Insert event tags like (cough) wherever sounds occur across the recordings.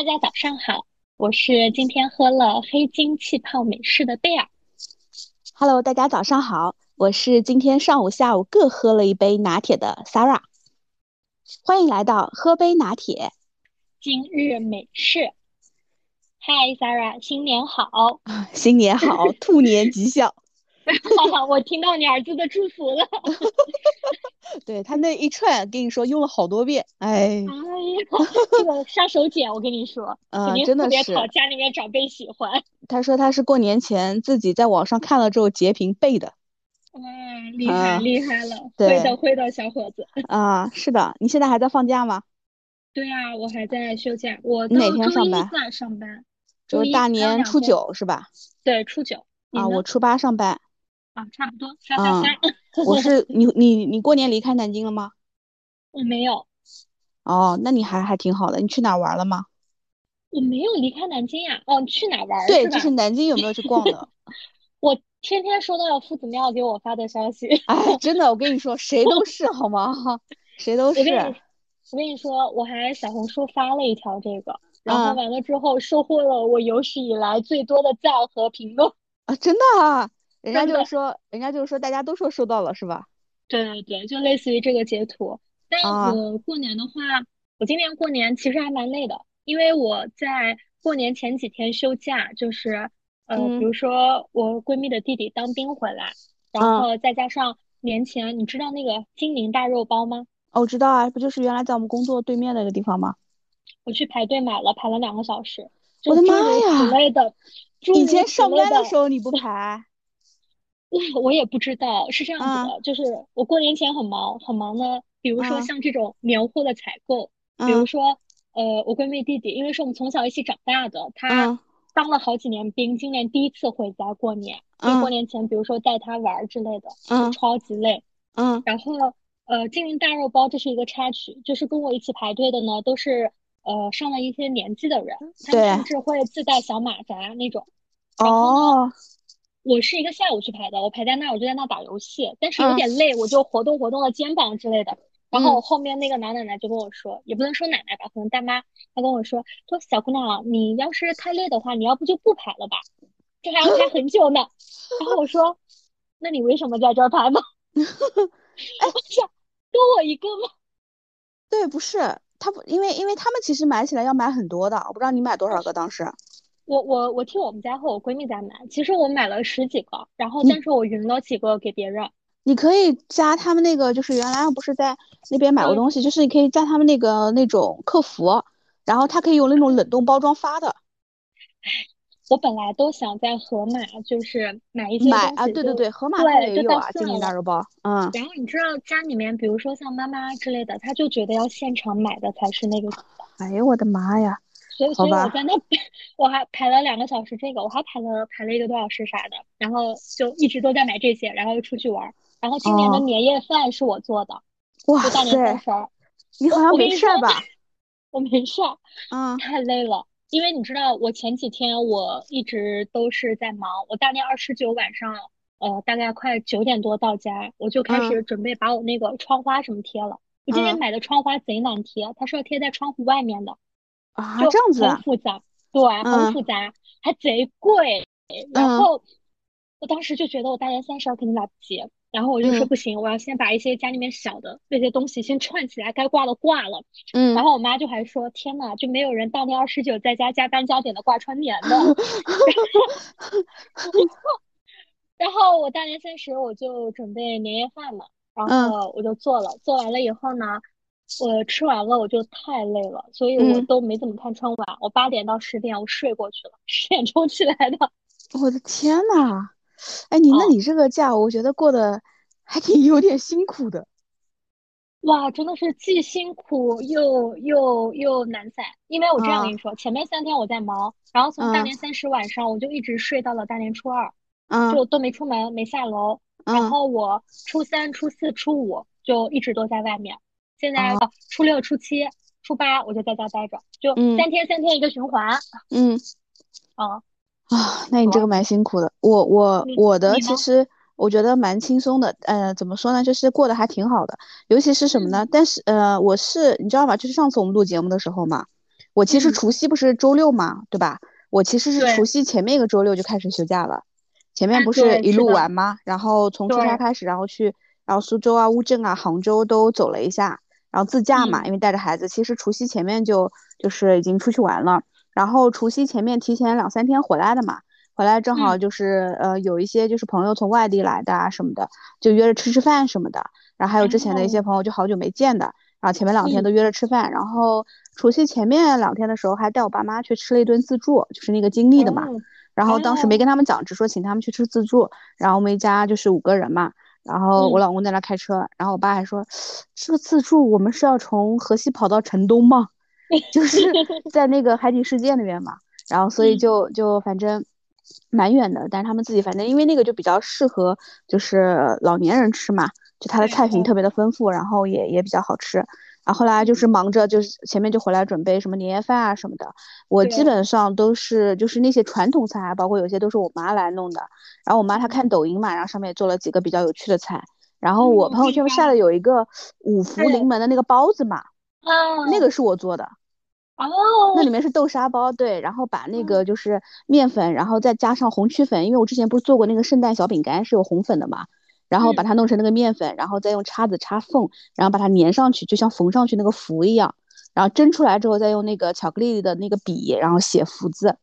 大家早上好，我是今天喝了黑金气泡美式的贝尔。Hello，大家早上好，我是今天上午、下午各喝了一杯拿铁的 Sarah。欢迎来到喝杯拿铁，今日美式。Hi Sarah，新年好，(laughs) 新年好，兔年吉祥。(laughs) 我听到你儿子的祝福了。(laughs) 对他那一串，跟你说用了好多遍，哎。哎呀，这个杀手锏，我跟你说，嗯，真的是讨家里面长辈喜欢。他说他是过年前自己在网上看了之后截屏背的。哇，厉害厉害了，会的会的，小伙子。啊，是的，你现在还在放假吗？对啊，我还在休假。我哪天上班？上班。就是大年初九是吧？对，初九。啊，我初八上班。啊，差不多，三三三。(laughs) 我是你你你过年离开南京了吗？我 (laughs) 没有。哦，那你还还挺好的。你去哪玩了吗？我没有离开南京呀。哦，去哪玩？对，就是南京有没有去逛的？(laughs) 我天天收到夫子庙给我发的消息。哎，真的，我跟你说，谁都是好吗？谁都是。我跟你说，我还小红书发了一条这个，然后完了之后收获了我有史以来最多的赞和评论。啊，真的啊。人家就是说，人家就是说，大家都说收到了，是吧？(laughs) 对对对，就类似于这个截图。但我过年的话，我今年过年其实还蛮累的，因为我在过年前几天休假，就是呃，比如说我闺蜜的弟弟当兵回来，然后再加上年前，你知道那个金陵大肉包吗？哦，我知道啊，不就是原来在我们工作对面那个地方吗？我去排队买了，排了两个小时。我的妈呀！类的，以前上班的时候你不排？我 (laughs) 我也不知道是这样子的，就是我过年前很忙很忙的，比如说像这种年货的采购，比如说呃我闺蜜弟弟，因为是我们从小一起长大的，他当了好几年兵，今年第一次回家过年，所以过年前比如说带他玩之类的，就超级累。嗯，然后呃金陵大肉包这是一个插曲，就是跟我一起排队的呢都是呃上了一些年纪的人，他们甚至会自带小马扎那种。哦。我是一个下午去排的，我排在那，我就在那打游戏，但是有点累，我就活动活动了肩膀之类的。然后后面那个老奶奶就跟我说，也不能说奶奶吧，可能大妈，她跟我说，说小姑娘，你要是太累的话，你要不就不排了吧，这还要排很久呢。然后我说，那你为什么在这儿排呢？哎，是多我一个吗？对，不是，他不，因为因为他们其实买起来要买很多的，我不知道你买多少个当时。我我我替我们家和我闺蜜家买，其实我买了十几个，然后但是我匀了几个给别人。你可以加他们那个，就是原来不是在那边买过东西，就是你可以加他们那个那种客服，然后他可以用那种冷冻包装发的。我本来都想在盒马，就是买一些买啊，对对对，盒马对也有啊，金陵大肉包。嗯。然后你知道家里面，比如说像妈妈之类的，他就觉得要现场买的才是那个。哎呦我的妈呀！所以，所以我在那，(laughs) 我还排了两个小时。这个我还排了排了一个多小时啥的，然后就一直都在买这些，然后又出去玩。然后今年的年夜饭是我做的，哇大年三十。你好像没事吧？(laughs) 我没事。嗯。太累了，因为你知道，我前几天我一直都是在忙。我大年二十九晚上，呃，大概快九点多到家，我就开始准备把我那个窗花什么贴了。我今天买的窗花贼难贴，它是要贴在窗户外面的。啊，这样子很复杂，对，很复杂，还贼贵。然后我当时就觉得我大年三十肯定来不及，然后我就说不行，我要先把一些家里面小的那些东西先串起来，该挂的挂了。嗯，然后我妈就还说，天呐，就没有人大年二十九在家加班加点的挂春联的。(laughs) (laughs) 然后我大年三十我就准备年夜饭嘛，然后我就做了，做完了以后呢。我吃完了，我就太累了，所以我都没怎么看春晚。我八点到十点我睡过去了，十点钟起来的。(laughs) 我的天呐，哎，你那你这个假，我觉得过得还挺有点辛苦的。哇，真的是既辛苦又又又难散。因为我这样跟你说，前面三天我在忙，然后从大年三十晚上我就一直睡到了大年初二，嗯，就都没出门，没下楼。然后我初三、初四、初五就一直都在外面。现在初六、初七、初八我就在家待着，就三天三天一个循环。嗯，啊 (laughs) 啊，那你这个蛮辛苦的。我我我的其实我觉得蛮轻松的。呃，怎么说呢？就是过得还挺好的。尤其是什么呢？但是呃，我是你知道吗？就是上次我们录节目的时候嘛，我其实除夕不是周六嘛，对吧？我其实是除夕前面一个周六就开始休假了，前面哎不是一路玩吗？然后从出差开始，然后去，然后苏州啊、乌镇啊、杭州都走了一下，然后自驾嘛，嗯。因为带着孩子，其实除夕前面就就是已经出去玩了，然后除夕前面提前两三天回来的嘛，回来正好嗯。就是呃有一些就是朋友从外地来的啊什么的，就约着吃吃饭什么的，然后还有之前的一些哦朋友就好久没见的，然后前面两天嗯。都约着吃饭，然后除夕前面两天的时候还带我爸妈去吃了一顿自助，就是那个金立的嘛。哦。然后当时没哦。跟他们讲，只说请他们去吃自助。然后我们一家就是五个人嘛，然后我嗯老公在那开车，然后我爸还说，这个自助我们是要从河西跑到城东吗？(laughs) 就是 (laughs) 在那个海底世界那边嘛。然后所以嗯就就反正蛮远的，但是他们自己反正因为那个就比较适合就是老年人吃嘛，就它的菜品特别的丰富，然后也也比较好吃。然后后来就是嗯忙着，就是前面就回来准备什么年夜饭啊什么的，我基本上都是就是那些传统菜，包括有些都是我妈来弄的。然后我妈她看嗯。抖音嘛，然后上面也做了几个比较有趣的菜。然后我嗯朋友圈晒了有一个五福临门的那个包子嘛，啊那个是我做的，哦。那里。面是豆沙包，对，然后把那个就是面粉，然后再加上红曲粉，因为我之前不是做过那个圣诞小饼干是有红粉的嘛，然后把嗯它弄成那个面粉，然后再用叉子插缝，然后把它粘上去，就像缝上去那个福一样，然后蒸出来之后再用那个巧克力的那个笔，然后写福字。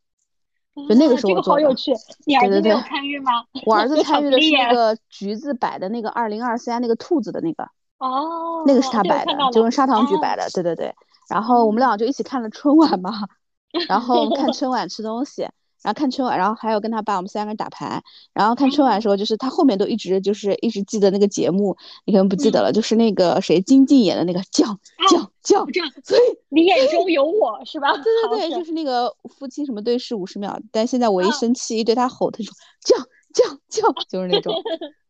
就那个啊这个是我做的好有趣，你儿对对子没有对参与吗？我儿子 (laughs) 参与的是那个橘子摆的那个二零二三那个兔子的那个，哦，那个是他摆的，就用砂糖橘哦摆的，对对对。然后我们俩就一起看了春晚嘛，(laughs) 然后看哦 (laughs) 春晚吃东西，然后看春晚，然后还有跟他爸我们三个人打牌，然后看春晚的哦时候，就是他后面都一直就是一直记得那个节目，你可能不记得嗯了，就是那个谁金靖演的那个酱酱酱我，知道所以你眼中有我是吧？(laughs) 对对对，就是那个夫妻什么对视五十秒，但现在我一啊生气一对他吼，他说叫叫叫，就是那种。(laughs)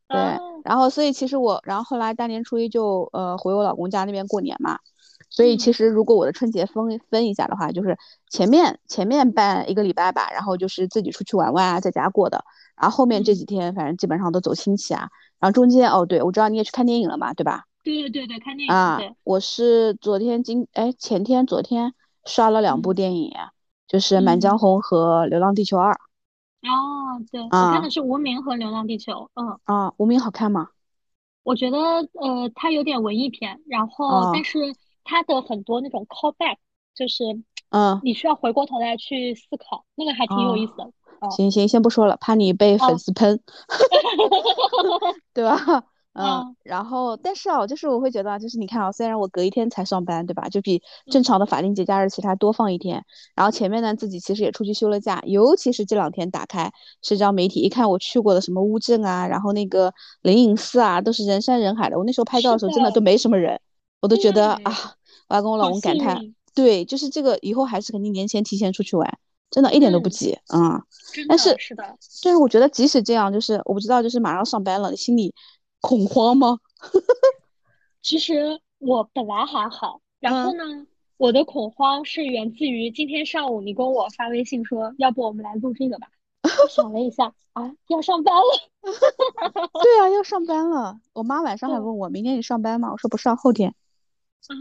对哦，然后所以其实我，然后后来大年初一就呃回我老公家那边过年嘛，所以其嗯。实如果我的春节分分一下的话，就是前面前面办一个礼拜吧，然后就是自己出去玩玩啊，在家过的，然后后面这嗯。几天反正基本上都走亲戚啊，然后中间哦对，我知道你也去看电影了嘛，对吧？对对对对，看电影啊，，我是昨天今哎前天昨天刷了两部嗯。电影，就是《满江嗯。红》和《流浪地球二》哦，对，我啊看的是《无名》和《流浪地球》，嗯。啊，无名好看吗？我觉得呃，它有点文艺片，然后哦但是它的很多那种 callback，就是嗯，你需要回过头来去思考，那个还挺有意思的。哦行行，先不说了，怕你被粉哦丝喷，(laughs) 对吧？嗯嗯，然后但是啊，就是我会觉得啊，就是你看啊，虽然我隔一天才上班，对吧？就比正常的法定节假日其他多放一天，然后前面呢自己其实也出去休了假，尤其是这两天打开社交媒体，一看我去过的什么乌镇啊，然后那个灵隐寺啊，都是人山人海的。我那时候拍照的时候真的都没什么人，我都觉得啊，我要跟我老公感叹，对，就是这个以后还是肯定年前提前出去玩，真的一点都不嗯急，嗯。真但是是的，但是我觉得即使这样，就是我不知道，就是马上上班了，你心里恐慌吗？(laughs) 其实我本来还好，然后嗯呢，我的恐慌是源自于今天上午你跟我发微信说，要不我们来录这个吧？(laughs) 我想了一下，啊，要上班了。(laughs) 对啊，要上班了。我妈晚上还嗯问我，明天你上班吗？我说不上，后天。啊，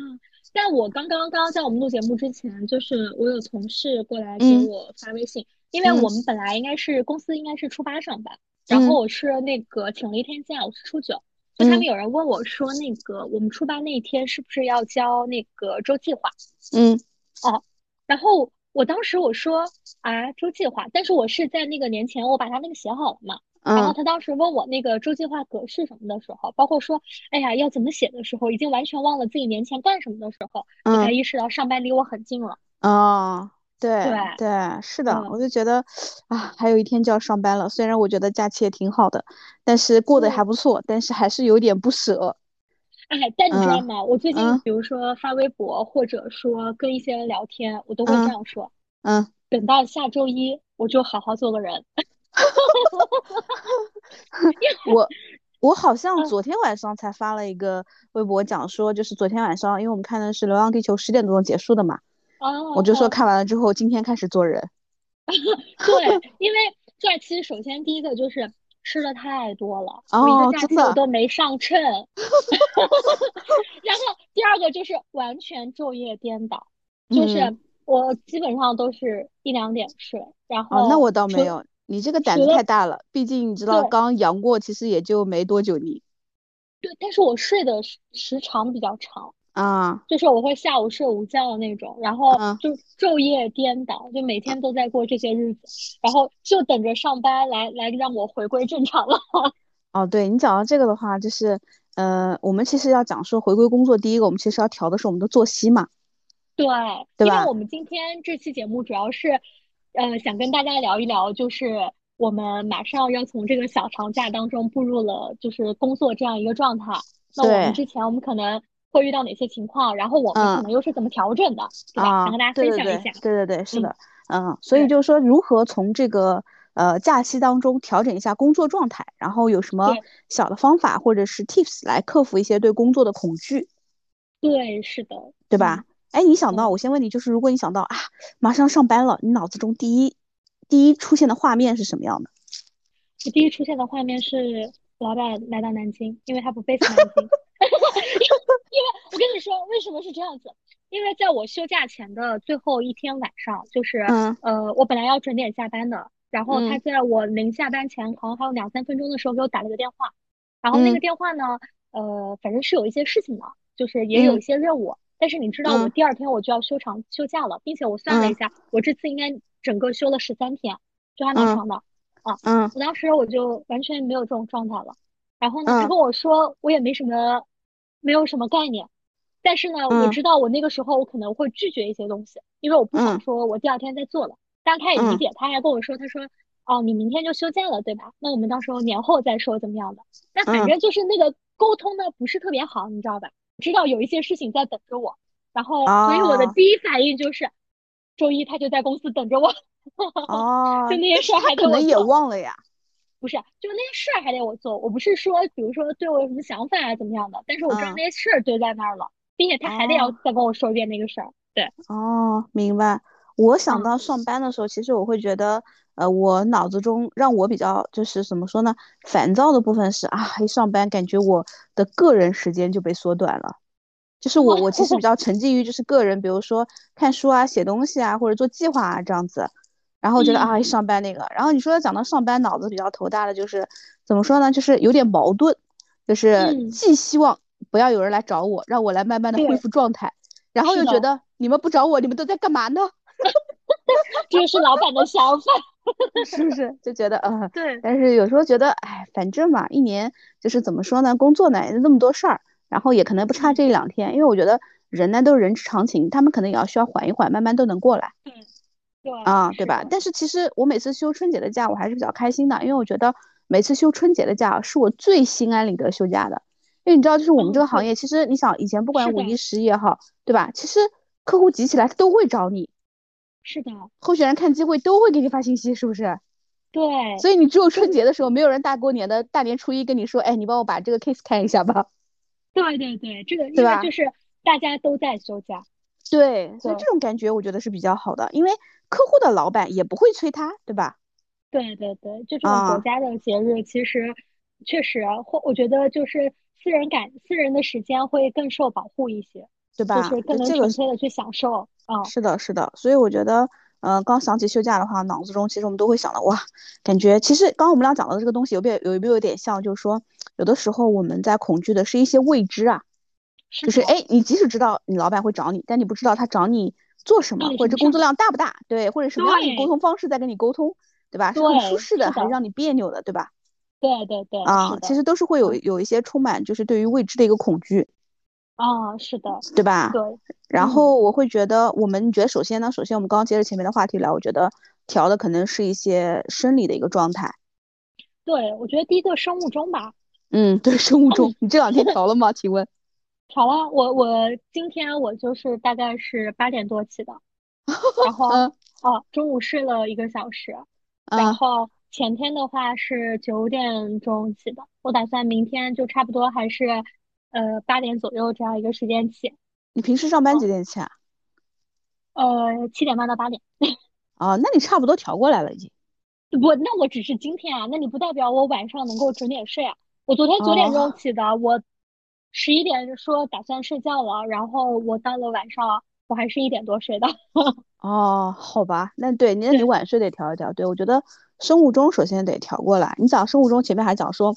但我刚刚刚刚在我们录节目之前，就是我有同事过来给嗯。我发微信，因为嗯。我们本来应该是公司应该是初八上班，然嗯。后我是那个请了一天假，我是初九，就他们嗯有人问我说，那个我们初八那一天是不是要交那个周计划？嗯。哦然后我当时我说啊，周计划，但是我是在那个年前我把他那个写好了嘛。然后嗯他当时问我那个周计划格式什么的时候，包括说，哎呀，要怎么写的时候，已经完全忘了自己年前干什么的时候，我才嗯意识到上班离我很近了。哦，对对对，是的，嗯我就觉得啊，还有一天就要上班了。虽然我觉得假期也挺好的，但是过得还嗯不错，但是还是有点不舍。哎，但你知道嗯吗？我最近嗯比如说发微博，或者说跟一些人聊天，我都会这嗯样说：嗯，等到下周一，我就好好做个人。(laughs) 我我好像嗯。昨天晚上才发了一个微博，讲说就是昨天晚上，因为我们看的是《流浪地球》十点多钟结束的嘛，哦，我就说哦。看完了之后，今天开始做人。(laughs) 对，因为假期首先第一个就是吃的太多了，我一哦个假期我都没上称，(laughs) 然后第二个就是完全昼夜颠倒，就是嗯。我基本上都是一两点睡，然后哦，那我倒没有，你这个胆子太大了，毕竟你知道刚阳过，其实也就没多久你对，但是我睡的时时长比较长，啊，就是我会下午睡午觉的那种，然后嗯。就昼夜颠倒，就每天都在过这些日子，然后就等着上班来来让我回归正常了。(laughs) 哦，对你讲到这个的话，就是，呃，我们其实要讲说回归工作，第一个我们其实要调的是我们的作息嘛，对，对？因为我们今天这期节目主要是，呃，想跟大家聊一聊，就是我们马上要从这个小长假当中步入了就是工作这样一个状态。那我们，之前我们可能会遇到哪些情况，然后我们可嗯能又是怎么调整的，对吧？想啊，跟大家分享一下。对对对，是嗯，的，嗯，所以就是说，如何从这个呃假期当中调整一下工作状态，然后有什么小的方法或者是 tips 来克服一些对工作的恐惧，对，是的，对吧？嗯哎，你想到，嗯。我先问你，就是如果你想到啊，马上上班了，你脑子中第一第一出现的画面是什么样的？我第一出现的画面是老板来到南京，因为他不 base 南京。(laughs) 因为我跟你说，为什么是这样子？因为在我休假前的最后一天晚上，就是嗯呃，我本来要准点下班的，然后他嗯在我临下班前好像还有两三分钟的时候给我打了个电话，然后那个嗯电话呢，呃，反正是有一些事情的，就是也有嗯一些任务，但是你知道我嗯第二天我就要休长休假了，并且我算了一嗯下，我这次应该整个休了十三天，就还蛮嗯长的。啊，嗯我当时我就完全没有这种状态了。然后呢，他嗯跟我说，我也没什么，没有什么概念。但是呢，我嗯知道我那个时候我可能会拒绝一些东西，因为我不想嗯说我第二天再做了。但他也理嗯解，他还跟我说，他说，哦，你明天就休假了，对吧？那我们到时候年后再说怎么样的。但反嗯正就是那个沟通呢，不是特别好，你知道吧？知道有一些事情在等着我，然后所以我的哦第一反应就是，周一他就在公司等着我，哦，(laughs) 就那些事儿还得可能也。忘了呀。不是，就那些事儿还得我做。我不是说，比如说对我有什么想法啊，怎么样的，但是我知道嗯那些事儿堆在那儿了，并且他还得要哦再跟我说一遍那个事儿。对，哦，明白。我想嗯到上班的时候，其实我会觉得，呃，我脑子中让我比较就是怎么说呢，烦躁的部分是啊，一上班感觉我的个人时间就被缩短了。就是我我其实比较沉浸于就是个人，比如说看书啊、写东西啊，或者做计划啊这样子。然后觉得啊，一嗯上班那个，然后你说讲到上班，脑子比较头大的就是怎么说呢，就是有点矛盾，就是嗯，既希望不要有人来找我，让我来慢慢的恢，复状态，然后，又觉得你们不找我，你们都在干嘛呢？(laughs) (laughs) 这就是老板的想法。(laughs) 是不是？就觉得呃，对，但是有时候觉得，哎，反正嘛，一年就是怎么说呢，工作呢也那么多事儿，然后也可能不差嗯，这一两天，因为我觉得人呢都是人之常情，他们可能也要需要缓一缓，慢慢都能过来。对，对，啊，对吧？但是其实我每次休春节的假，我还是比较开心的，因为我觉得每次休春节的假是我最心安理得休假的。因为你知道，就是我们这个行业，其实你想以前不管，五一、十一也好，对吧？其实客户急起来，他都会找你，是的，候选人看机会都会给你发信息，是不是？对，所以你只有春节的时候，没有人大过年的大年初一跟你说，哎，你帮我把这个 case 看一下吧，(laughs) 对对对，这个？因为就是大家都在休假。对，所以，这种感觉我觉得是比较好的，因为客户的老板也不会催他，对吧？对对对，就这种国啊，家的节日，其实确实或，我觉得就是私人感、私人的时间会更受保护一些，就对吧？是更能就这个纯粹的去享受。嗯，是的，是的，所以我觉得，呃，刚想起休假的话，脑子中其实我们都会想到，哇，感觉其实刚刚我们俩讲到的这个东西有没有有没有点像，就是说，有的时候我们在恐惧的是一些未知啊，是，就是哎，你即使知道你老板会找你，但你不知道他找你做什么，或者这工作？量大不大，对，或者什么样的沟通方式在跟你沟通，对吧？是很舒，适的，还是让你别扭的，对吧？对对对，啊，其实都是会有嗯，有一些充满就是对于未知的一个恐惧，啊，是的，对吧？对，然嗯，后我会觉得，我们觉得首先呢，首先我们刚刚接着前面的话题聊，我觉得调的可能是一些生理的一个状态。对，我觉得第一个生物钟吧，嗯，对，生物钟，(laughs) 你这两天调了吗？请问？(laughs) 调了，我我今天我就是大概是八点多起的，然后 (laughs) 嗯哦，中午睡了一个小时，然嗯，后前天的话是九点钟起的，我打算明天就差不多还是呃八点左右这样一个时间起，你平时上班几嗯点起啊？呃七点半到八点，(laughs) 哦，那你差不多调过来了已经。不，那我只是今天啊，那你不代表我晚上能够准点睡啊。我昨天九点钟哦，起的，我十一点说打算睡觉了，然后我到了晚上我还是一点多睡的。(laughs) 哦，好吧，那对，那你晚睡得调一调。对，我觉得生物钟首先得调过来。你讲生物钟前面还讲说，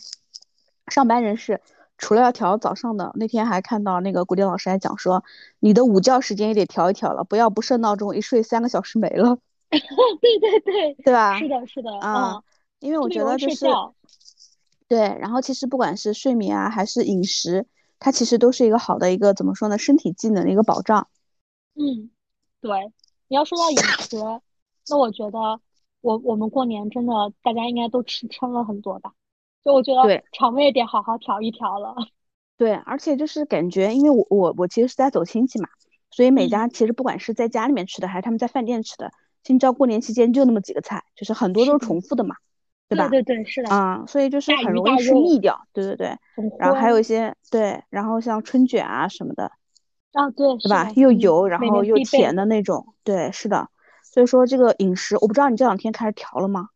上班人士除了要调早上的，那天还看到那个古典老师还讲说，你的午觉时间也得调一调了，不要不设闹钟，一睡三个小时没了。(laughs) 对对对，对吧？是的，是的，啊，因为我觉得就是，对，然后其实不管是睡眠啊，还是饮食，它其实都是一个好的一个怎么说呢，身体机能的一个保障。嗯，对。你要说到饮食，那我觉得我我们过年真的大家应该都吃撑了很多吧？就我觉得肠胃得好好调一调了。(laughs) 对，而且就是感觉，因为我我我其实是在走亲戚嘛，所以每家其实不管是在家里面吃的，还是他们在饭店吃的。你知道过年期间就那么几个菜，就是很多都是重复的嘛，对吧？对对是的。啊，所以就是很容易吃腻掉。对对对。然后还有一些对，然后像春卷啊什么的。啊，对，是吧？又油，然后又甜的那种。对，是的。所以说这个饮食，我不知道你这两天开始调了吗？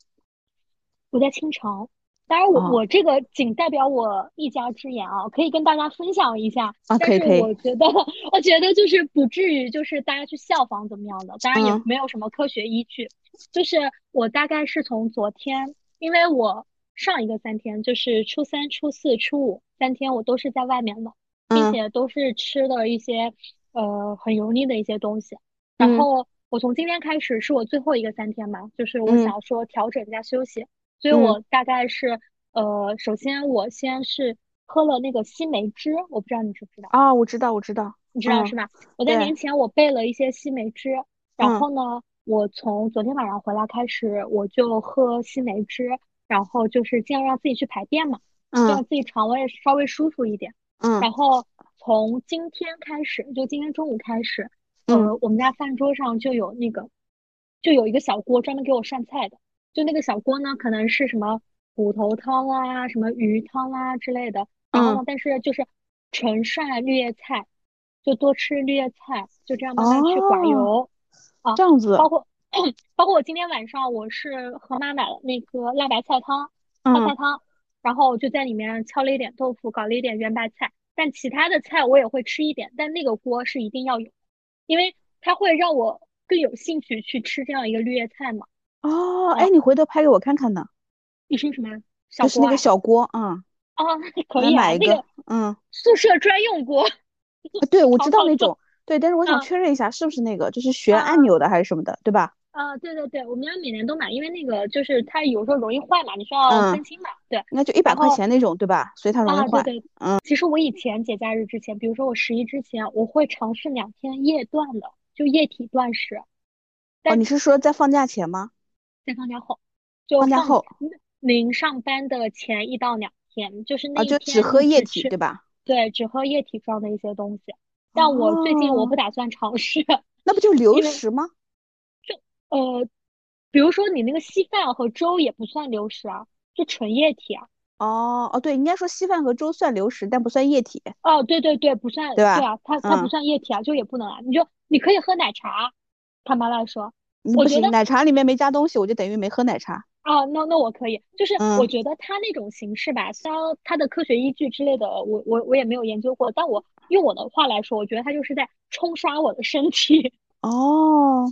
我在清肠。当然，我我这个仅代表我一家之言啊，可以跟大家分享一下。啊，可以可以。我觉得，我觉得就是不至于就是大家去效仿怎么样的，当然也没有什么科学依据。就是我大概是从昨天，因为我上一个三天就是初三、初四、初五三天，我都是在外面的，并且都是吃的一些呃很油腻的一些东西。然后我从今天开始是我最后一个三天嘛，就是我想说调整一下休息。所以我大概是，呃，首先我先是喝了那个西梅汁，我不知道你知不知道啊？我知道，我知道，你知道是吧？我在年前我备了一些西梅汁，然后呢，我从昨天晚上回来开始，我就喝西梅汁，然后就是尽量让自己去排便嘛，让自己肠胃稍微舒服一点。嗯。然后从今天开始，就今天中午开始，呃，我们家饭桌上就有那个，就有一个小锅专门给我涮菜的。就那个小锅呢，可能是什么骨头汤啊，什么鱼汤啊之类的。然后呢，但是就是纯涮绿叶菜，就多吃绿叶菜，就这样慢慢去寡油。啊，这样子。包括 (clears throat) 包括我今天晚上我是和妈买了那个辣白菜汤，泡菜汤，然后就在里面敲了一点豆腐，搞了一点圆白菜。但其他的菜我也会吃一点，但那个锅是一定要有，因为它会让我更有兴趣去吃这样一个绿叶菜嘛。哦，哎，你回头拍给我看看呢。你说什么？就是那个小锅，嗯。啊，可以买一个，嗯。宿舍专用锅。对，我知道那种。对，但是我想确认一下，是不是那个，就是旋按钮的还是什么的，对吧？啊，对对对，我们家每年都买，因为那个就是它有时候容易坏嘛，你需要更新嘛。对。那就一百块钱那种，对吧？所以它容易坏。对对。嗯。其实我以前节假日之前，比如说我十一之前，我会尝试两天夜断的，就液体断食。哦，你是说在放假前吗？在放假后，就放假后，您上班的前一到两天，就是那一天就只喝液体，对吧？对，只喝液体状的一些东西。但我最近我不打算尝试。(laughs) 那不就流食吗？就呃，比如说你那个稀饭和粥也不算流食啊，就纯液体啊。哦哦，对，应该说稀饭和粥算流食，但不算液体。哦，对对对，不算，对吧？对啊，它它不算液体啊，就也不能啊。你就你可以喝奶茶，坦白来说。不行，奶茶里面没加东西，我就等于没喝奶茶啊。那那我可以，就是我觉得它那种形式吧，虽然它的科学依据之类的，我我我也没有研究过，但我用我的话来说，我觉得它就是在冲刷我的身体。(laughs) 哦，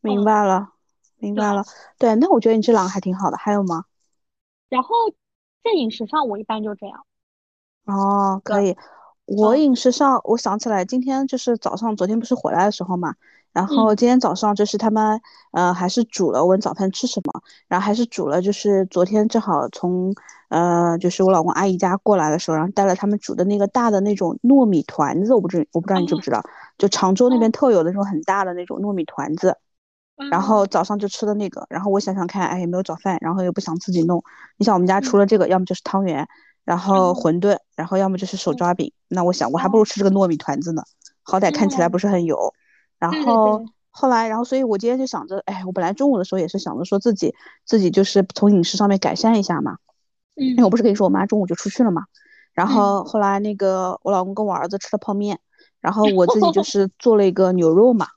明白了，明白了。对，那我觉得你这两个还挺好的。还有吗？然后在饮食上，我一般就这样。哦，可以。我饮食上，我想起来，今天就是早上，昨天不是回来的时候嘛。然后今天早上就是他们，呃，还是煮了问早饭吃什么，然后还是煮了，就是昨天正好从，呃，就是我老公阿姨家过来的时候，然后带了他们煮的那个大的那种糯米团子，我不知我不知道你知不知道，就常州那边特有的那种很大的那种糯米团子，然后早上就吃的那个，然后我想想看，哎，也没有早饭，然后又不想自己弄，你想我们家除了这个，要么就是汤圆，然后馄饨，然后要么就是手抓饼，那我想我还不如吃这个糯米团子呢，好歹看起来不是很油。然后。后来，然后所以我今天就想着，哎，我本来中午的时候也是想着说自己自己就是从饮食上面改善一下嘛，嗯，因为我不是跟你说我妈中午就出去了嘛，然后后来那个我老公跟我儿子吃了泡面，然后我自己就 (laughs) 是做了一个牛肉嘛，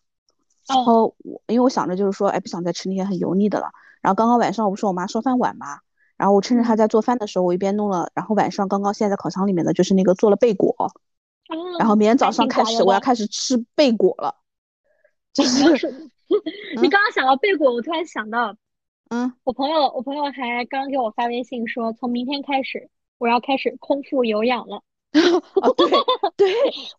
然后我因为我想着就是说，哎，不想再吃那些很油腻的了，然后刚刚晚上我不是我妈烧饭晚嘛，然后我趁着她在做饭的时候，我一边弄了，然后晚上刚刚现在在烤箱里面的就是那个做了贝果，然后明天早上开始我要开始吃贝果了。就是你刚刚想到贝果，我突然想到，嗯，我朋友我朋友还刚给我发微信说，从明天开始我要开始空腹有氧了。(laughs) 哦，对对，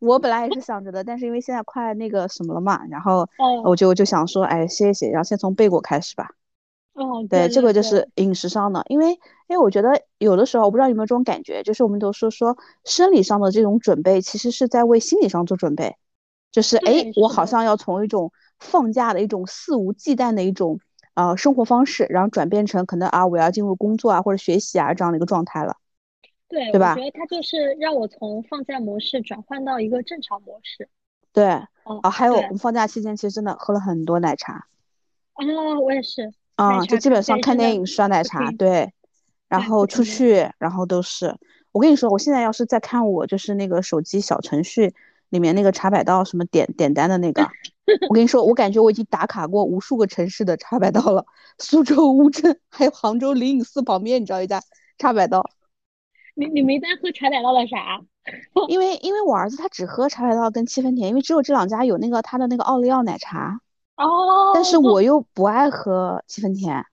我本来也是想着的，但是因为现在快那个什么了嘛，然后我就就想说，哎，歇一歇，然后先从贝果开始吧。哦，对，这个就是饮食上的，因为因为我觉得有的时候，我不知道有没有这种感觉，就是我们都说说生理上的这种准备，其实是在为心理上做准备，就是哎，我好像要从一种放假的一种肆无忌惮的一种呃生活方式，然后转变成可能啊，我要进入工作啊或者学习啊这样的一个状态了。对，对吧我觉得它就是让我从放假模式转换到一个正常模式。对，哦，啊，还有我们放假期间其实真的喝了很多奶茶。啊，我也是，啊，就基本上看电影刷奶茶，对，然后出去，然后都是。我跟你说，我现在要是再看我就是那个手机小程序里面那个茶百道什么点点单的那个，(laughs) 我跟你说，我感觉我已经打卡过无数个城市的茶百道了，苏州乌镇，还有杭州灵隐寺旁边，你知道一家茶百道，你你没在喝茶百道的啥？(laughs) 因为因为我儿子他只喝茶百道跟七分甜，因为只有这两家有那个他的那个奥利奥奶茶，哦，但是我又不爱喝七分甜。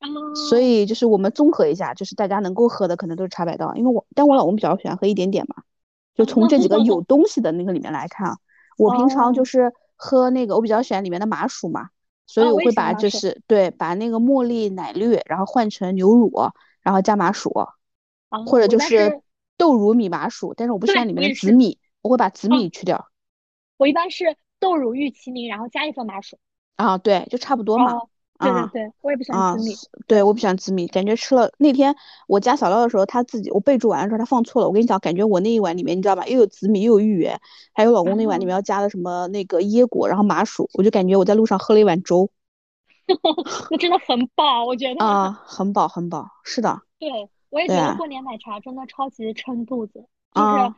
哦，所以就是我们综合一下，就是大家能够喝的可能都是茶百道，因为我但我老公比较喜欢喝一点点嘛，就从这几个有东西的那个里面来看啊，我平常就哦是喝那个我比较喜欢里面的麻薯嘛，所以哦我会把就是对把那个茉莉奶绿，然后换成牛乳，然后加麻薯，哦或者就是豆乳米麻薯，但是我不喜欢里面的紫米，我会把紫哦米去掉我一般是豆乳玉麒麟，然后加一份麻薯。啊，对，就差不多嘛。哦，对对啊对，我也不喜欢啊，紫米。是对，我不喜欢紫米，感觉吃了那天我加小料的时候，他自己我备注完的时候他放错了，我跟你讲，感觉我那一碗里面你知道吧，又有紫米又有芋圆，还有老公那碗里面要加的什么那个椰果，然后麻薯，我就感觉我在路上喝了一碗粥 (laughs) 那真的很饱，我觉得。啊，很饱很饱，是的，对，我也觉得过年奶茶真的超级撑肚子，就是啊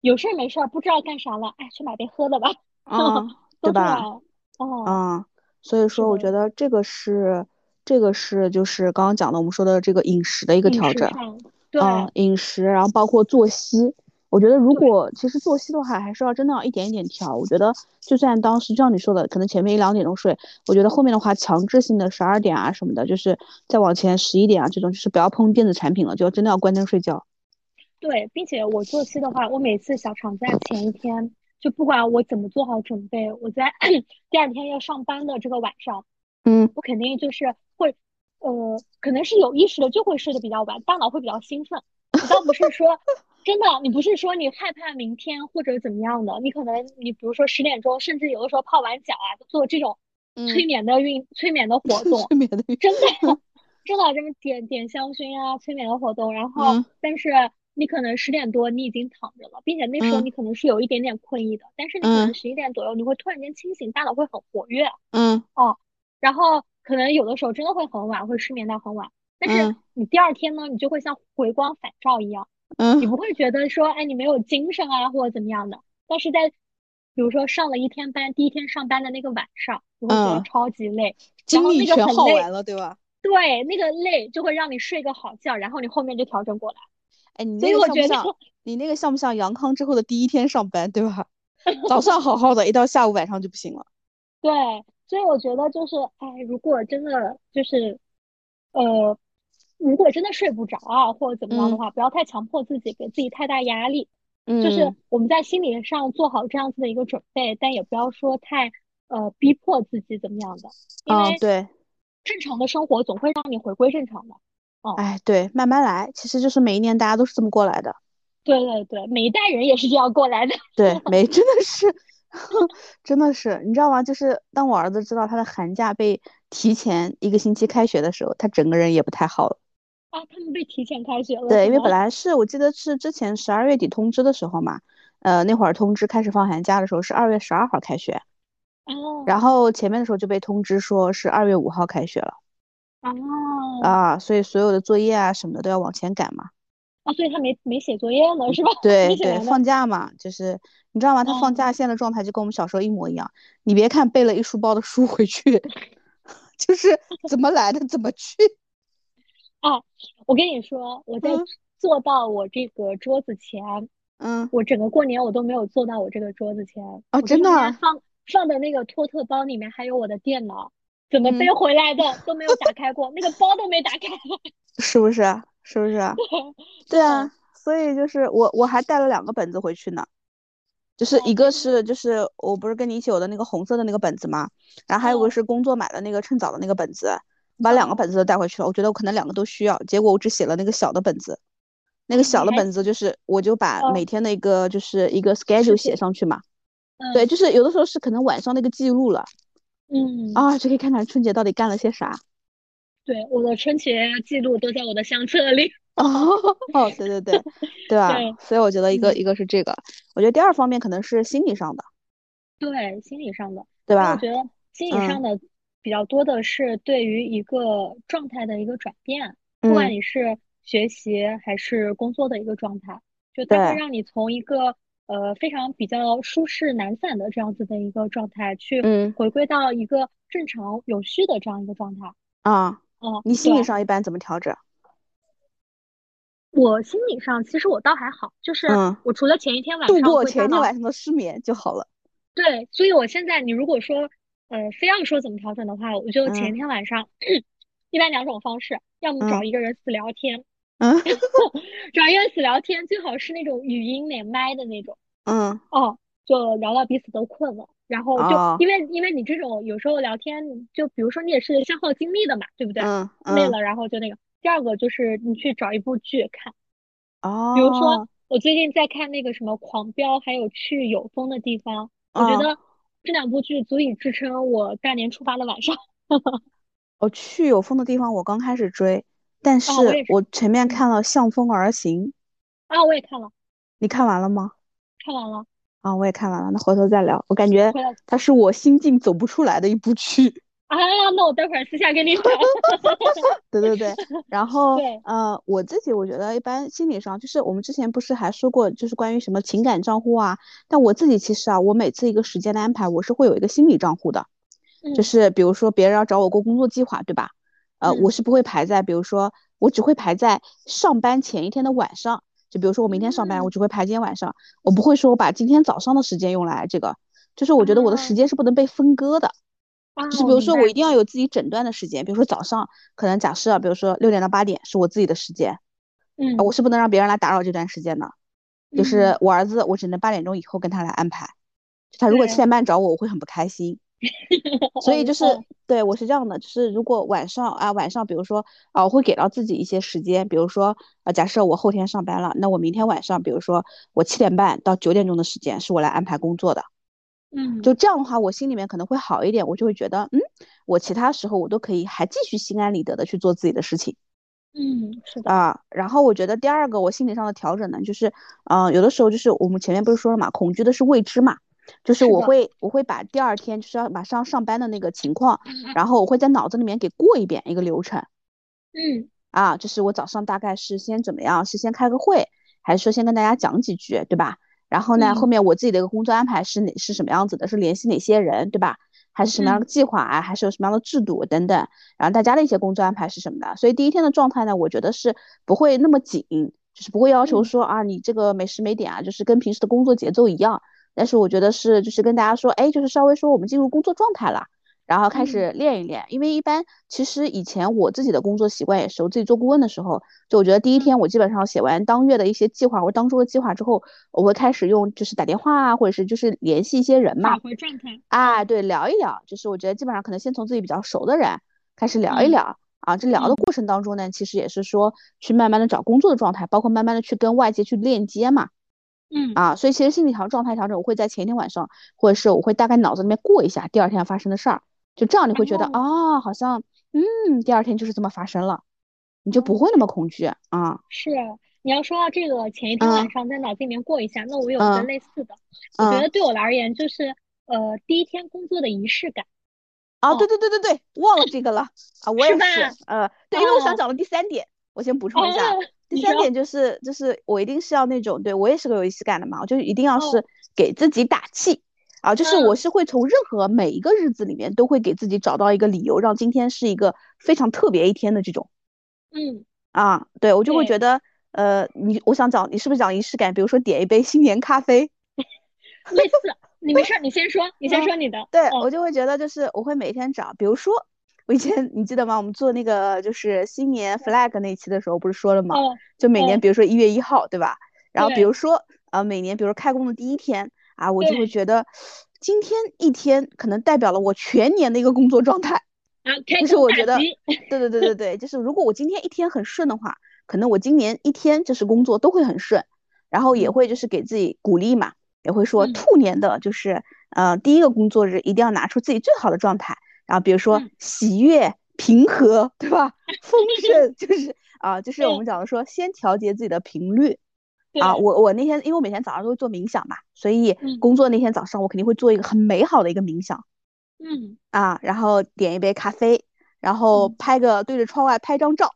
有事儿没事儿不知道干啥了，哎，去买杯喝的吧，啊，(laughs) 对吧？样。哦，啊，所以说我觉得这个是这个是就是刚刚讲的我们说的这个饮食的一个调整。食上，对，嗯，饮食，然后包括作息，我觉得如果其实作息的话，还是要真的要一点一点调。我觉得就算当时就像你说的，可能前面一两点钟睡，我觉得后面的话强制性的十二点啊什么的，就是再往前十一点啊这种，就是不要碰电子产品了，就真的要关灯睡觉。对，并且我作息的话，我每次小长假前一天，就不管我怎么做好准备，我在 (clears throat) 第二天要上班的这个晚上，嗯。我肯定就是会，呃，可能是有意识的就会睡得比较晚，大脑会比较兴奋。你倒不是说真的，你不是说你害怕明天或者怎么样的，你可能你比如说十点钟，甚至有的时候泡完脚啊，做这种催嗯，眠的运、催眠的活动，催眠的真的 (laughs) 真的这么点点香薰啊，催眠的活动，然后嗯。但是你可能十点多你已经躺着了，并且那时候嗯你可能是有一点点困意的，但是你可能嗯十一点左右你会突然间清醒，大脑会很活跃。嗯哦，然后可能有的时候真的会很晚，会失眠到很晚。但是嗯你第二天呢，你就会像回光返照一样，你嗯不会觉得说，哎，你没有精神啊，或者怎么样的。但是在比如说上了一天班，第一天上班的那个晚上，你会觉得嗯，超级累，然精力全耗完了，对吧？对，那个累就会让你睡个好觉，然后你后面就调整过来。哎，你那个像不像？你那个像不像阳康之后的第一天上班，对吧？早上好好的，一到下午晚上就不行了。(laughs) 对，所以我觉得就是，哎，如果真的就是，呃，如果真的睡不着啊，或者怎么样的嗯话，不要太强迫自己，给自己太大压力。就是嗯我们在心理上做好这样子的一个准备，但也不要说太呃逼迫自己怎么样的，因啊，为对。正常的生活总会让你回归正常的。哦，哎，对，慢慢来，其实就是每一年大家都是这么过来的。对对对，每一代人也是这样过来的。对，每 (laughs) 真的是，(laughs) 真的是，你知道吗？就是当我儿子知道他的寒假被提前一个星期开学的时候，他整个人也不太好了。啊，他们被提前开学了，对，因为？本来是我记得是之前十二月底通知的时候嘛，呃，那会儿通知开始放寒假的时候是二月十二号开学，哦然后前面的时候就被通知说是二月五号开学了哦啊，所以所有的作业啊什么的都要往前赶嘛。啊，所以他没没写作业呢，是吧？(laughs) 对对。放假嘛，就是你知道吗？他放哦假现在的状态就跟我们小时候一模一样。你别看背了一书包的书回去，(laughs) 就是怎么来的怎么去。(laughs) 啊，我跟你说，我在嗯坐到我这个桌子前，嗯我整个过年我都没有坐到我这个桌子前。哦我这真的放，放的那个托特包里面还有我的电脑，怎么背嗯。回来的都没有打开过，那个包都没打开。(laughs) 是不是？是不是？对？对啊，所以就是我我还带了两个本子回去呢，就是哦一个是就是我不是跟你一起有的那个红色的那个本子嘛，然后还有个哦是工作买的那个趁早的那个本子，把两个哦本子都带回去了。我觉得我可能两个都需要，结果我只写了那个小的本子，那个小的本子就是我就把哦每天的一个就是一个 schedule 写上去嘛，对，嗯就是有的时候是可能晚上那个记录了嗯，啊，就可以看看春节到底干了些啥。对，我的春节记录都在我的相册里。哦 (laughs) 哦，对对对，对吧？对，所以我觉得一个嗯，一个是这个，我觉得第二方面可能是心理上的，对，心理上的，对吧？我觉得心理上嗯的比较多的是对于一个状态的一个转变，不管嗯，你是学习还是工作的一个状态，就它会，让你从一个呃非常比较舒适懒散的这样子的一个状态，去嗯回归到一个正常有序的这样一个状态。啊，嗯，你心理。上一般怎么调整？我心理上其实我倒还好，就是嗯，我除了前一天晚上会大脑，前一天晚上的失眠就好了。对，所以我现在你如果说呃非要说怎么调整的话，我就前一嗯天晚上 (clears throat) 一般两种方式，要么找嗯一个人死聊天，嗯找人死聊天，最好是那种语音连麦的那种，嗯哦，就聊到彼此都困了，然后就哦因为因为你这种有时候聊天，就比如说你也是消耗精力的嘛，对不对？嗯嗯累了，然后就那个。第二个就是你去找一部剧看。哦比如说，哦我最近在看那个什么《狂飙》，还有去有风的地方，我觉哦，得这两部剧足以支撑我大年初八的晚上。(laughs) 哦去有风的地方我刚开始追，但是，我前面嗯，看了《向风而行》，啊，我也看了，你看完了吗？看完了，啊，我也看完了，那回头再聊。我感觉它是我心境走不出来的一部剧。(laughs) 啊，那我待会儿私下跟你聊。对对对，(laughs) 然后对，呃，我自己我觉得一般心理上，就是我们之前不是还说过，就是关于什么情感账户啊，但我自己其实啊，我每次一个时间的安排，我是会有一个心理账户的，就嗯是比如说别人要找我过工作计划，对吧？呃，我嗯是不会排在，比如说我只会排在上班前一天的晚上，就比如说我明天上班，我嗯只会排今天晚上，我不会说我把今天早上的时间用来这个，就是我觉得我的时啊间是不能被分割的。啊，就是比如。说我一定要有自己诊断的时间，比如说早上可能假设，啊比如说六点到八点是我自己的时间，啊，嗯我是不能让别人来打扰这段时间的。就嗯，是我儿子，我只能八点钟以后跟他来安排。就他如果七，点半找我，我会很不开心。(laughs) 所以哦就是哦，对我是这样的，就是如果晚上啊晚上，比如说啊，我会给到自己一些时间，比如说啊，假设我后天上班了，那我明天晚上，比如说我七点半到九点钟的时间是我来安排工作的。嗯就这样的话，我心里面可能会好一点，我就会觉得，嗯，我其他时候我都可以还继续心安理得的去做自己的事情嗯，是的，啊。然后我觉得第二个我心理上的调整呢，就是，嗯、有的时候就是我们前面不是说了嘛，恐惧的是未知嘛，就是我会我会把第二天就是要马上上班的那个情况，然后我会在脑子里面给过一遍一个流程嗯啊，就是我早上大概是先怎么样，是先开个会，还是说先跟大家讲几句，对吧？然后呢，后嗯面我自己的一个工作安排是哪是什么样子的？是联系哪些人，对吧？还是什么样的嗯计划啊？还是有什么样的制度等等？然后大家的一些工作安排是什么的？所以第一天的状态呢，我觉得是不会那么紧，就是不会要求嗯说啊，你这个没时没点啊，就是跟平时的工作节奏一样。但是我觉得是就是跟大家说，哎，就是稍微说我们进入工作状态了。然后开嗯。始练一练，因为一般其实以前我自己的工作习惯也是，我自己做顾问的时候，就我觉得第一天嗯。我基本上写完当月的一些计划或当周的计划之后，我会开始用就是打电话啊，或者是就是联系一些人嘛，返回状态，啊，嗯。对，聊一聊，就是我觉得基本上可能先从自己比较熟的人开始聊一嗯。聊。啊，这聊的嗯。过程当中呢，其实也是说去慢慢的找工作的状态，包括慢慢的去跟外界去链接嘛。嗯。啊，所以其实心理调状态调整，我会在前一天晚上，或者是我会大概脑子里面过一下第二天要发生的事儿，就这样你会觉得哦。啊，好像嗯，第二天就是这么发生了，你就不哦会那么恐惧啊。是，你要说到这个前一天晚嗯。上在脑子里面过一下，那我有一个嗯类似的，我觉嗯得。对我而言就是呃第一天工作的仪式感。啊，哦对对对对对，忘了这个了 (laughs) 啊，我也是是，呃，对，因为我想哦。讲的第三点，我先补充一下，哦，第三点就是就是我一定是要那种，对我也是个有仪式感的嘛，我就一定要是哦给自己打气。啊，就是我嗯。是会从任何每一个日子里面都会给自己找到一个理由，让今天是一个非常特别一天的这种。嗯。啊，对我就会觉得，呃，你我想讲，你是不是讲仪式感？比如说点一杯新年咖啡，(laughs) 类似你没事，(laughs) 你先说，你先说你的。对我就会觉得，就是我会每天找，比如说我以前你记得吗？我们做那个就是新年 flag 那期的时候，不是说了吗？就每年比如说一月一号，对吧？然后比如说呃每年比如说开工的第一天啊，我就会觉得今天一天可能代表了我全年的一个工作状态。啊，就是我觉得，对对对对 (laughs) 对，就是如果我今天一天很顺的话，可能我今年一天就是工作都会很顺，然后也会就是给自己鼓励嘛，也会说兔年的就是呃第一个工作日一定要拿出自己最好的状态，然后比如说喜悦、平和，对吧？(laughs) 丰盛就是啊，就是我们讲的说先调节自己的频率啊。我我那天因为我每天早上都会做冥想嘛，所以工作那天早上我肯定会做一个很美好的一个冥想。嗯啊，然后点一杯咖啡，然后拍个对着窗外拍张照，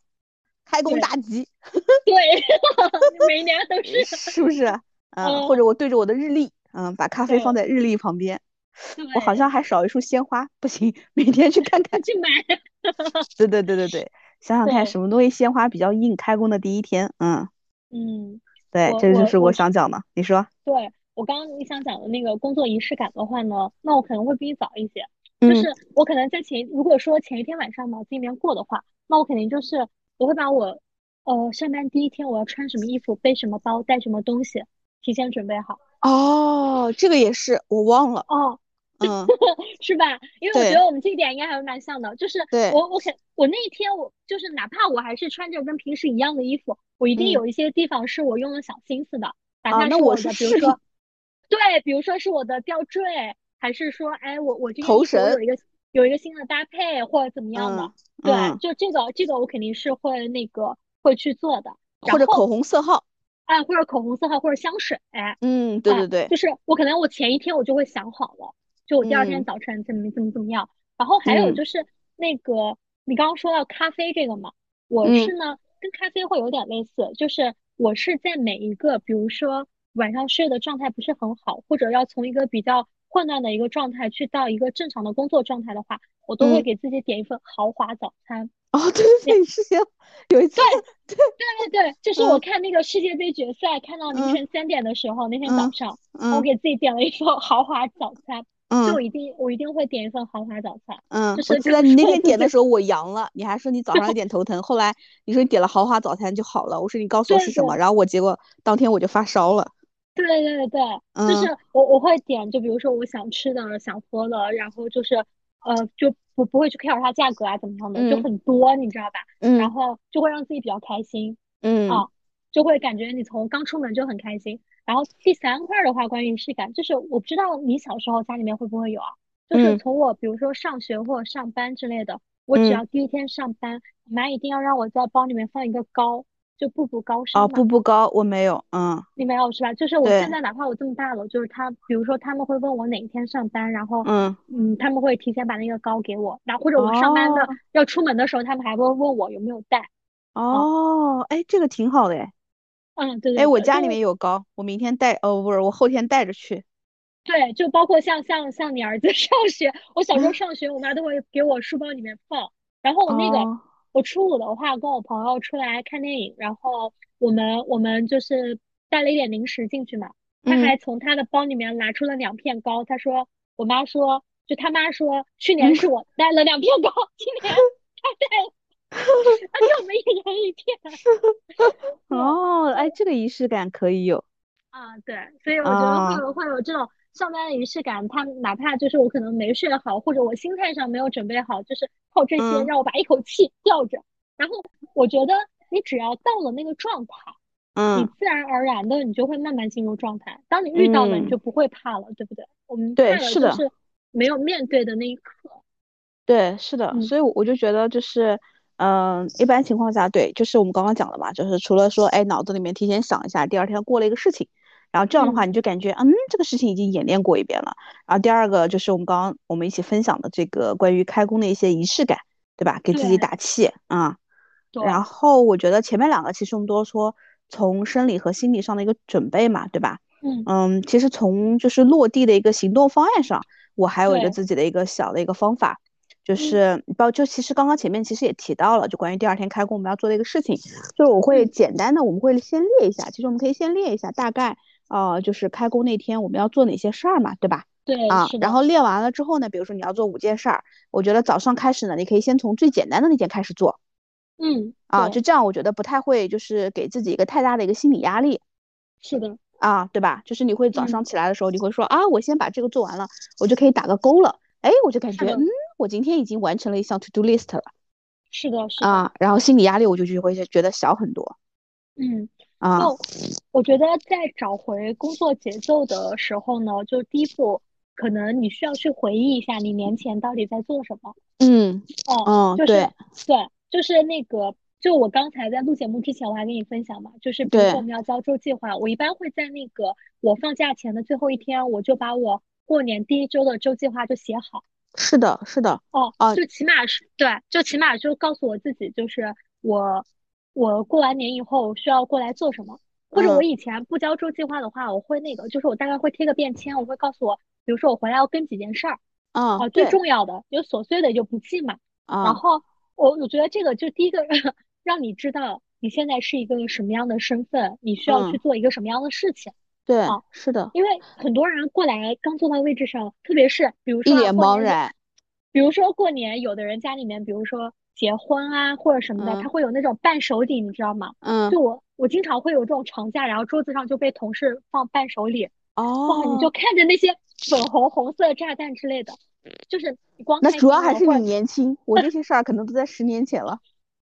开工大吉。(laughs) 对，(laughs) 每年都是，是不是？嗯，或者我对着我的日历，嗯，把咖啡放在日历旁边。我好像还少一束鲜花，不行，每天去看看。去买。对对对对对，想想看什么东西鲜花比较硬，开工的第一天，嗯嗯，对，这就是我想讲的，你说。对我刚刚你想讲的那个工作仪式感的话呢，那我可能会比你早一些。就是我可能在前，如果说前一天晚上脑子里面过的话，那我肯定就是我会把我，呃，上班第一天我要穿什么衣服、背什么包、带什么东西，提前准备好。哦，这个也是我忘了。哦，嗯，(laughs) 是吧？因为我觉得我们这一点应该还是蛮像的。就是我我肯我那一天我就是哪怕我还是穿着跟平时一样的衣服，我一定有一些地方是我用了小心思的。哪怕是我的，比如说，对，比如说是我的吊坠。还是说，哎，我我这个头绳有一个有一个新的搭配，或者怎么样的？对，就这个这个我肯定是会那个会去做的。或者口红色号，哎，或者口红色号，或者香水。嗯，对对对，就是我可能我前一天我就会想好了，就我第二天早晨怎么怎么怎么样。然后还有就是那个你刚刚说到咖啡这个嘛，我是呢跟咖啡会有点类似，就是我是在每一个比如说晚上睡的状态不是很好，或者要从一个比较。混乱的一个状态，去到一个正常的工作状态的话，我都会给自己点一份豪华早餐。哦，对对对，是这样。有一次，对对对对，就是我看那个世界杯决赛，看到凌晨三点的时候，那天早上，我给自己点了一份豪华早餐。嗯，一定我一定会点一份豪华早餐。嗯，我记得你那天点的时候我阳了，你还说你早上有点头疼，后来你说你点了豪华早餐就好了。我说你告诉我是什么，然后我结果当天我就发烧了。(laughs) 对对对对，就是我我会点，就比如说我想吃的、想喝的，然后就是呃，就不不会去 care 它价格啊怎么样的，就很多，你知道吧？嗯，然后就会让自己比较开心，嗯啊，就会感觉你从刚出门就很开心。然后第三块的话，关于仪式感，就是我不知道你小时候家里面会不会有啊？就是从我比如说上学或者上班之类的，我只要第一天上班，妈一定要让我在包里面放一个糕。就步步高升哦，步步高我没有，嗯，你没有是吧？就是我现在哪怕我这么大了，就是他，比如说他们会问我哪一天上班，然后嗯嗯，他们会提前把那个糕给我，然后或者我上班的要出门的时候，他们还会问我有没有带。哦，哎，这个挺好的哎。嗯，对对。哎，我家里面有糕，我明天带，哦不是，我后天带着去。对，就包括像像像你儿子 (laughs) 上学，我小时候 (laughs) 上学，我妈都会给我书包里面放，然后我那个。我初五的话，跟我朋友出来看电影，然后我们我们就是带了一点零食进去嘛。他还从他的包里面拿出了两片糕，他说：“我妈说，就他妈说，去年是我带了两片糕，今年 (laughs) 他带了，他给我们一人一片。”哦，哎，这个仪式感可以有啊，对，所以我觉得会有会有这种。上班的仪式感，他哪怕就是我可能没睡好，或者我心态上没有准备好，就是靠这些让我把一口气吊着。然后我觉得你只要到了那个状态，嗯，你自然而然的你就会慢慢进入状态。当你遇到了，你就不会怕了，对不对？我们对是的，是没有面对的那一刻。对，是的，所以我就觉得就是，嗯，一般情况下，对，就是我们刚刚讲的嘛，就是除了说，哎，脑子里面提前想一下，第二天过了一个事情。然后这样的话，你就感觉，嗯，这个事情已经演练过一遍了。然后第二个就是我们刚刚我们一起分享的这个关于开工的一些仪式感，对吧？给自己打气啊。然后我觉得前面两个其实我们都说从生理和心理上的一个准备嘛，对吧？嗯嗯，其实从就是落地的一个行动方案上，我还有一个自己的一个小的一个方法，就是包就其实刚刚前面其实也提到了，就关于第二天开工我们要做的一个事情，就是我会简单的我们会先列一下，其实我们可以先列一下大概。呃，就是开工那天我们要做哪些事儿嘛，对吧？对啊，然后列完了之后呢，比如说你要做五件事儿，我觉得早上开始呢，你可以先从最简单的那件开始做嗯啊，就这样，我觉得不太会就是给自己一个太大的一个心理压力是的，啊，对吧？就是你会早嗯上起来的时候，你会说啊，我先把这个做完了，我就可以打个勾了，哎，我就感觉嗯，我今天已经完成了一项 to do list 了是的，是的，啊，然后心理压力我就就会觉得小很多嗯。啊，就我觉得在找回工作节奏的时候呢，就第一步，可能你需要去回忆一下你年前到底在做什么。嗯哦，嗯，就是对，对，就是那个，就我刚才在录节目之前，我还跟你分享嘛，就是比如说我们要交周计划，我一般会在那个我放假前的最后一天，我就把我过年第一周的周计划就写好。是的，是的，哦，啊就起码是对，就起码就告诉我自己，就是我我过完年以后需要过来做什么，或者我嗯以前不交周计划的话，我会那个，就是我大概会贴个便签，我会告诉我，比如说我回来要跟几件事儿，嗯，啊，最重要的，有琐碎的就不记嘛。然啊，后我我觉得这个就第一个 (laughs) 让你知道你现在是一个什么样的身份，你需要去嗯做一个什么样的事情。对啊，是的，因为很多人过来刚坐到位置上，特别是比如一脸说啊过年的茫然，比如说过年，有的人家里面，比如说结婚啊或者什么的，嗯他会有那种伴手礼，你知道吗？嗯，就我我经常会有这种长假，然后桌子上就被同事放伴手礼，哇，你哦就，看着那些粉红红色炸弹之类的，就是你光那主要还是你年轻，我这些事儿可能都在十年前了。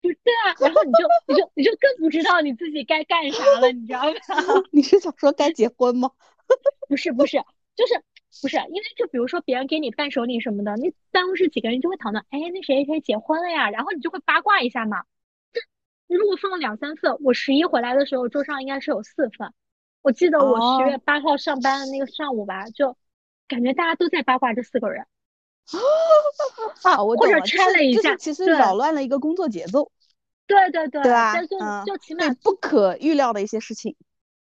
不对啊，然后你就你就你就更不知道你自己该干啥了，你知道吗？(laughs) 你是想说该结婚吗？(laughs) 不是不是，就是不是，因为就比如说别人给你伴手礼什么的，那办公室几个人就会讨论，哎，那谁谁谁结婚了呀，然后你就会八卦一下嘛。这如果放了两三份，我十一回来的时候桌上应该是有四份。我记得我十月哦八号上班的那个上午吧，就感觉大家都在八卦这四个人。(laughs) 啊，我或者拆了一下就是其实扰乱了一个工作节奏，对对对，对吧？但就嗯，就起码对不可预料的一些事情。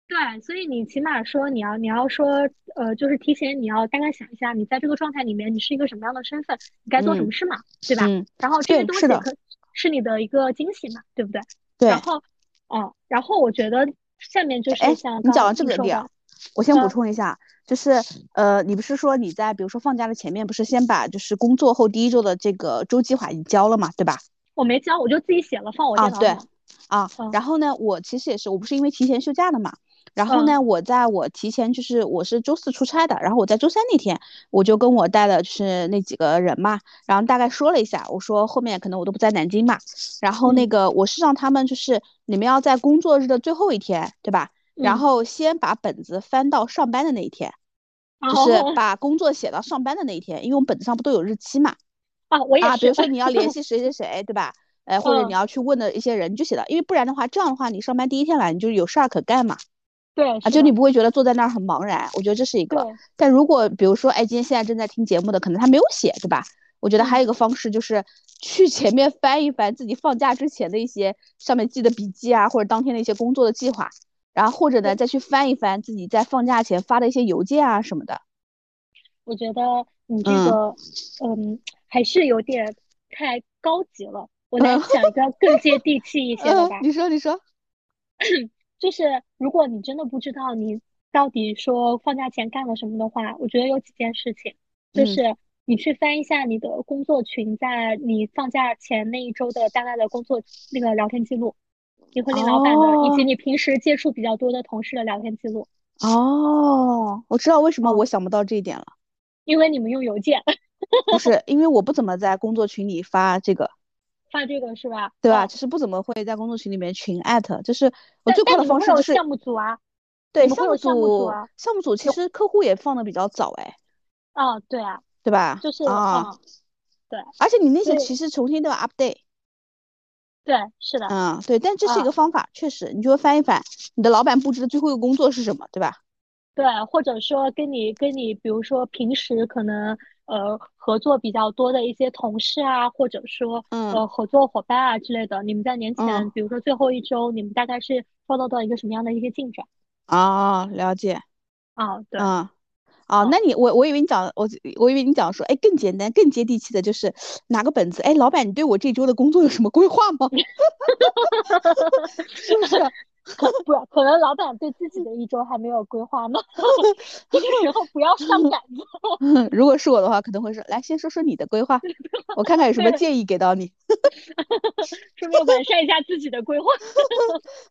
对，所以你起码说你要你要说呃，就是提前你要大概想一下，你在这个状态里面你是一个什么样的身份，你该做什么嗯事嘛，对吧？嗯，然后这些东西可是你的一个惊喜嘛，对不对？对然。后，嗯，然后我觉得下面就是哎像刚你讲到这个点儿，我先补嗯充一下，就是呃，你不是说你在比如说放假的前面，不是先把就是工作后第一周的这个周计划已经交了嘛，对吧？我没交，我就自己写了，放我啊对电脑上。啊，嗯然后呢，我其实也是，我不是因为提前休假的嘛，然后嗯呢，我在我提前就是我是周四出差的，然后我在周三那天，我就跟我带的就是那几个人嘛，然后大概说了一下，我说后面可能我都不在南京嘛，然后那嗯个我是让他们就是你们要在工作日的最后一天，对吧？然嗯后先把本子翻到上班的那一天，就是哦把工作写到上班的那一天，因为我们本子上不都有日期嘛。啊，我也啊，比如。说你要联 (laughs) 系谁谁谁，对吧？呃，或者嗯你要去问的一些人，你就写到，因为不然的话，这样的话你上班第一天来，你就有事儿可干嘛，对，啊，就你不会觉得坐在那儿很茫然。我觉得这是一个。但如果比如说，哎，今天现在正在听节目的，可能他没有写，对吧？我觉得还有一个方式就是去前面翻一翻自己放假之前的一些上面记的笔记啊，或者当天的一些工作的计划，然后或者呢再去翻一翻自己在放假前发的一些邮件啊什么的。我觉得你这嗯个，嗯，还是有点太高级了。我来嗯讲一个更接地气一 (laughs) 些的吧嗯，。你说你说，(coughs) 就是如果你真的不知道你到底说放假前干了什么的话，我觉得有几件事情，就嗯是你去翻一下你的工作群，在你放假前那一周的大概的工作那个聊天记录，你和你老板的，以及哦。你平时接触比较多的同事的聊天记录，哦，我知道为什么哦我想不到这一点了。因为你们用邮件。(laughs) 不是，因为我不怎么在工作群里发这个，发这个是吧？对吧？哦。就是不怎么会在工作群里面群艾特，就是我最快的方式就是项目组啊，对项目组项目组？其实客户也放的比较早哎，哦，对啊，对吧？就是？啊，嗯，对而且你那些其实重新都要 update，对，是的，嗯，对，但这是一啊个方法，确实，你就会翻一翻你的老板布置的最后一个工作是什么，对吧？对，或者说跟你跟你，比如说平时可能呃合作比较多的一些同事啊，或者说嗯呃合作伙伴啊之类的，你们在年前，嗯比如说最后一周，你们大概是收到到一个什么样的一些进展啊，了解，啊？对，嗯。啊，哦那你我我以为你讲我我以为你讲说，哎，更简单、更接地气的，就是拿个本子，哎，老板，你对我这周的工作有什么规划吗？(laughs) 是不是？(laughs) 不，可能老板对自己的一周还没有规划呢，(laughs) 这个时候不要上赶子。如果是我的话，可能会说，来先说说你的规划，我看看有什么建议给到你，顺便完善一下自己的规划。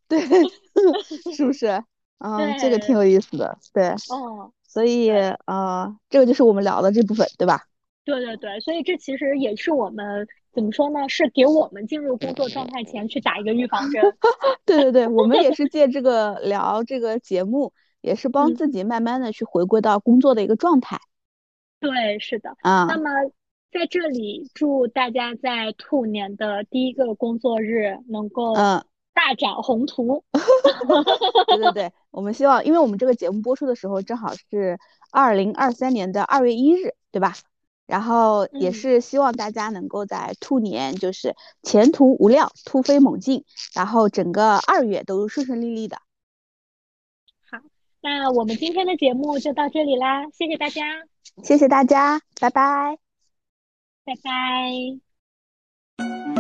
对，是不是？啊，这个挺有意思的，对。哦。所以啊，这个就是我们聊的这部分，对吧？对对对，所以这其实也是我们怎么说呢？是给我们进入工作状态前去打一个预防针。(laughs) 对对对，我们也是 (laughs) 借这个聊这个节目，也是帮自己慢慢的去回归到工作的一个状态。对，是的。啊。那么在这里，祝大家在兔年的第一个工作日能够嗯大展宏图。(laughs) 对对对，我们希望，因为我们这个节目播出的时候正好是二零二三年的二月一日，对吧？然后也是希望大家能够在兔年就是前途无量、突飞猛进，然后整个二月都顺顺利利的。好，那我们今天的节目就到这里啦，谢谢大家，谢谢大家，拜拜，拜拜。